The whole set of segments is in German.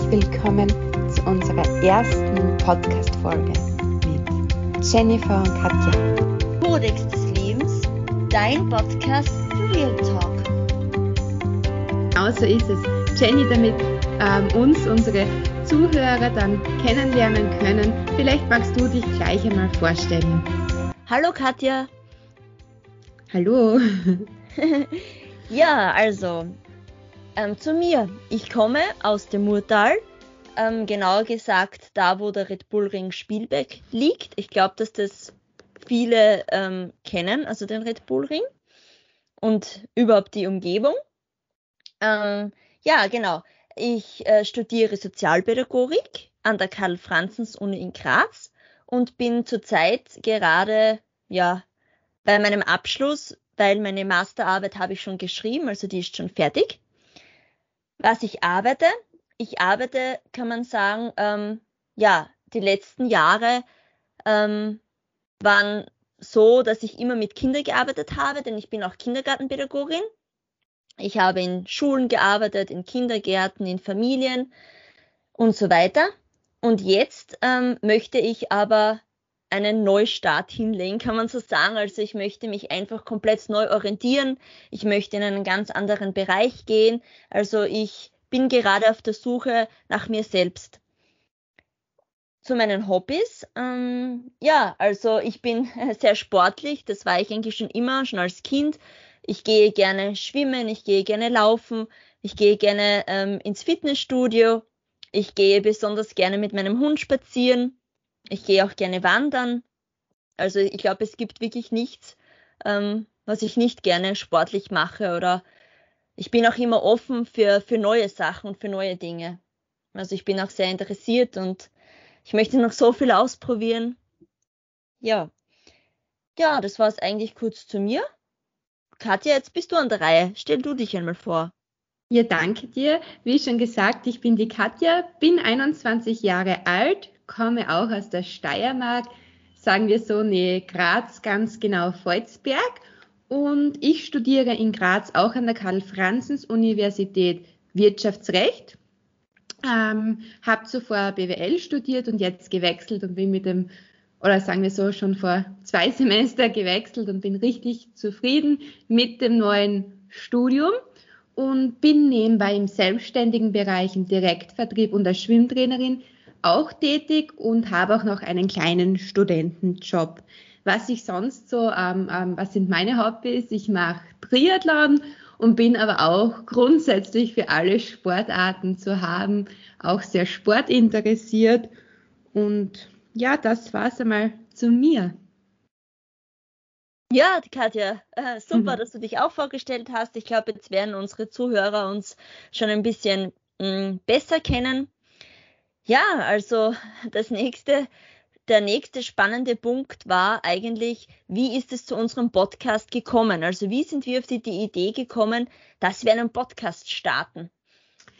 Herzlich willkommen zu unserer ersten Podcast-Folge mit Jennifer und Katja. Kodex des Lebens, dein Podcast für Real Talk. Genau so ist es. Jenny, damit ähm, uns, unsere Zuhörer dann kennenlernen können, vielleicht magst du dich gleich einmal vorstellen. Hallo Katja. Hallo. ja, also ähm, zu mir. Ich komme aus dem Murtal, ähm, genauer gesagt da, wo der Red Bull Ring Spielberg liegt. Ich glaube, dass das viele ähm, kennen, also den Red Bull Ring und überhaupt die Umgebung. Ähm, ja, genau. Ich äh, studiere Sozialpädagogik an der Karl-Franzens-Uni in Graz und bin zurzeit gerade ja bei meinem Abschluss, weil meine Masterarbeit habe ich schon geschrieben, also die ist schon fertig was ich arbeite. Ich arbeite, kann man sagen, ähm, ja, die letzten Jahre ähm, waren so, dass ich immer mit Kindern gearbeitet habe, denn ich bin auch Kindergartenpädagogin. Ich habe in Schulen gearbeitet, in Kindergärten, in Familien und so weiter. Und jetzt ähm, möchte ich aber einen Neustart hinlegen, kann man so sagen. Also ich möchte mich einfach komplett neu orientieren. Ich möchte in einen ganz anderen Bereich gehen. Also ich bin gerade auf der Suche nach mir selbst. Zu meinen Hobbys. Ähm, ja, also ich bin sehr sportlich. Das war ich eigentlich schon immer, schon als Kind. Ich gehe gerne schwimmen, ich gehe gerne laufen, ich gehe gerne ähm, ins Fitnessstudio. Ich gehe besonders gerne mit meinem Hund spazieren. Ich gehe auch gerne wandern. Also ich glaube, es gibt wirklich nichts, ähm, was ich nicht gerne sportlich mache oder ich bin auch immer offen für, für neue Sachen und für neue Dinge. Also ich bin auch sehr interessiert und ich möchte noch so viel ausprobieren. Ja. Ja, das war es eigentlich kurz zu mir. Katja, jetzt bist du an der Reihe. Stell du dich einmal vor. Ja, danke dir. Wie schon gesagt, ich bin die Katja, bin 21 Jahre alt, komme auch aus der Steiermark, sagen wir so, Nähe Graz, ganz genau Volzberg. Und ich studiere in Graz auch an der Karl-Franzens-Universität Wirtschaftsrecht. Ähm, habe zuvor BWL studiert und jetzt gewechselt und bin mit dem, oder sagen wir so, schon vor zwei Semester gewechselt und bin richtig zufrieden mit dem neuen Studium und bin nebenbei im selbstständigen Bereich im Direktvertrieb und als Schwimmtrainerin auch tätig und habe auch noch einen kleinen Studentenjob. Was ich sonst so, ähm, ähm, was sind meine Hobbys? Ich mache Triathlon und bin aber auch grundsätzlich für alle Sportarten zu haben, auch sehr sportinteressiert. Und ja, das war's einmal zu mir. Ja, Katja, äh, super, mhm. dass du dich auch vorgestellt hast. Ich glaube, jetzt werden unsere Zuhörer uns schon ein bisschen mh, mm, besser kennen. Ja, also das nächste, der nächste spannende Punkt war eigentlich, wie ist es zu unserem Podcast gekommen? Also wie sind wir auf die, die Idee gekommen, dass wir einen Podcast starten?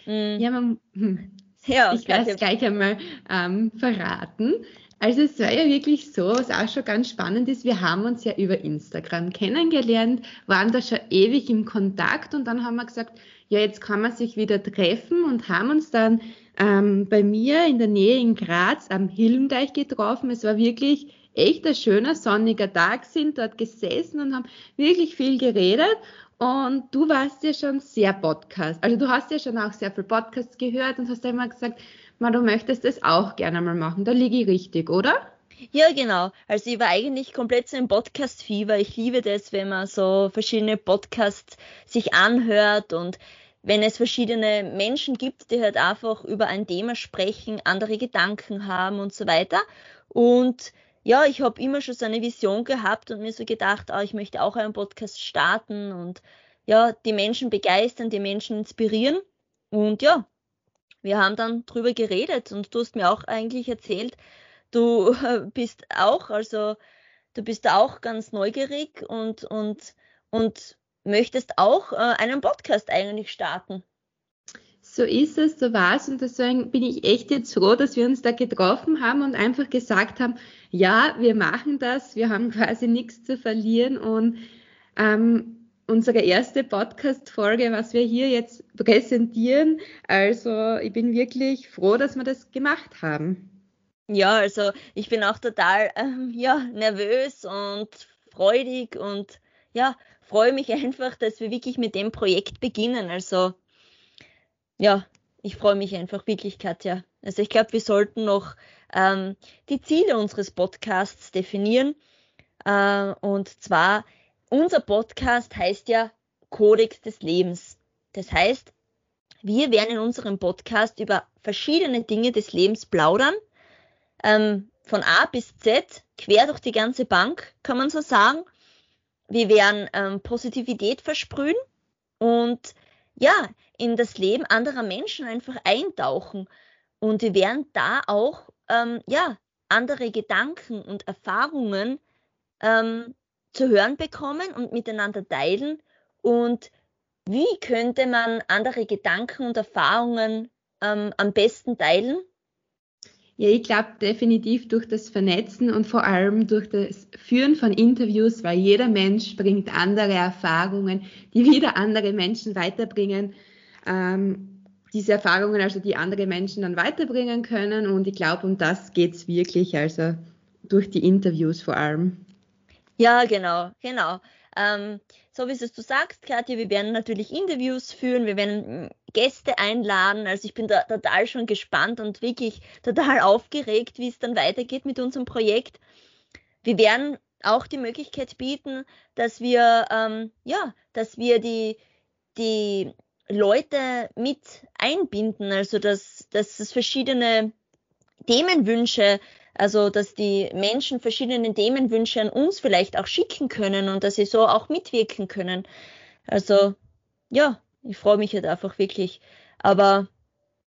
Hm. Ja, man, hm. ja, ich werde es gleich einmal ähm, verraten. Also es war ja wirklich so, was auch schon ganz spannend ist, wir haben uns ja über Instagram kennengelernt, waren da schon ewig im Kontakt und dann haben wir gesagt, ja, jetzt kann man sich wieder treffen und haben uns dann ähm, bei mir in der Nähe in Graz am Hilmdeich getroffen. Es war wirklich echt ein schöner sonniger Tag, sind dort gesessen und haben wirklich viel geredet. Und du warst ja schon sehr Podcast. Also du hast ja schon auch sehr viel Podcasts gehört und hast immer gesagt, man, du möchtest das auch gerne mal machen. Da liege ich richtig, oder? Ja, genau. Also ich war eigentlich komplett so im Podcast-Fieber. Ich liebe das, wenn man so verschiedene Podcasts sich anhört und wenn es verschiedene Menschen gibt, die halt einfach über ein Thema sprechen, andere Gedanken haben und so weiter. Und ja, ich habe immer schon so eine Vision gehabt und mir so gedacht, oh, ich möchte auch einen Podcast starten und ja, die Menschen begeistern, die Menschen inspirieren. Und ja, wir haben dann drüber geredet und du hast mir auch eigentlich erzählt, du bist auch, also du bist auch ganz neugierig und, und, und möchtest auch äh, einen Podcast eigentlich starten. So ist es, so war es und deswegen bin ich echt jetzt froh, dass wir uns da getroffen haben und einfach gesagt haben, ja, wir machen das, wir haben quasi nichts zu verlieren und ähm, unsere erste Podcast-Folge, was wir hier jetzt präsentieren. Also ich bin wirklich froh, dass wir das gemacht haben. Ja, also ich bin auch total ähm, ja, nervös und freudig und ja, freue mich einfach, dass wir wirklich mit dem Projekt beginnen. Also ja, ich freue mich einfach wirklich, Katja. Also ich glaube, wir sollten noch ähm, die Ziele unseres Podcasts definieren. Äh, und zwar, unser Podcast heißt ja Kodex des Lebens. Das heißt, wir werden in unserem Podcast über verschiedene Dinge des Lebens plaudern. Ähm, von A bis Z, quer durch die ganze Bank, kann man so sagen. Wir werden ähm, Positivität versprühen und ja, in das Leben anderer Menschen einfach eintauchen. Und wir werden da auch ähm, ja, andere Gedanken und Erfahrungen ähm, zu hören bekommen und miteinander teilen. Und wie könnte man andere Gedanken und Erfahrungen ähm, am besten teilen? Ja, ich glaube definitiv durch das Vernetzen und vor allem durch das Führen von Interviews, weil jeder Mensch bringt andere Erfahrungen, die wieder andere Menschen weiterbringen. Ähm, diese Erfahrungen, also die andere Menschen dann weiterbringen können. Und ich glaube, um das geht's wirklich, also durch die Interviews vor allem. Ja, genau, genau. Ähm, so wie es du sagst, Katja, wir werden natürlich Interviews führen, wir werden Gäste einladen. Also ich bin da total schon gespannt und wirklich total aufgeregt, wie es dann weitergeht mit unserem Projekt. Wir werden auch die Möglichkeit bieten, dass wir ähm, ja, dass wir die die Leute mit einbinden, also dass, dass es verschiedene Themenwünsche, also dass die Menschen verschiedene Themenwünsche an uns vielleicht auch schicken können und dass sie so auch mitwirken können. Also ja, ich freue mich halt einfach wirklich. Aber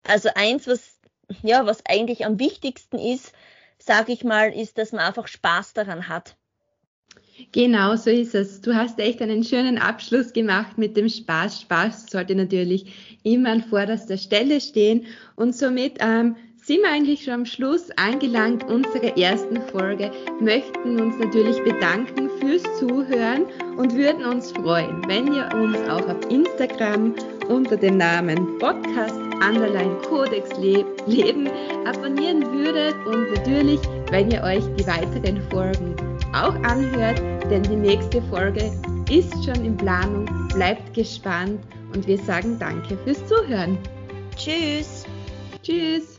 also eins, was ja, was eigentlich am wichtigsten ist, sage ich mal, ist, dass man einfach Spaß daran hat. Genau so ist es. Du hast echt einen schönen Abschluss gemacht mit dem Spaß. Spaß sollte natürlich immer an vorderster Stelle stehen. Und somit ähm, sind wir eigentlich schon am Schluss angelangt unserer ersten Folge, möchten uns natürlich bedanken fürs Zuhören und würden uns freuen, wenn ihr uns auch auf Instagram unter dem Namen Podcast Underline Codex Leben abonnieren würdet und natürlich, wenn ihr euch die weiteren Folgen auch anhört, denn die nächste Folge ist schon in Planung. Bleibt gespannt und wir sagen danke fürs Zuhören. Tschüss. Tschüss.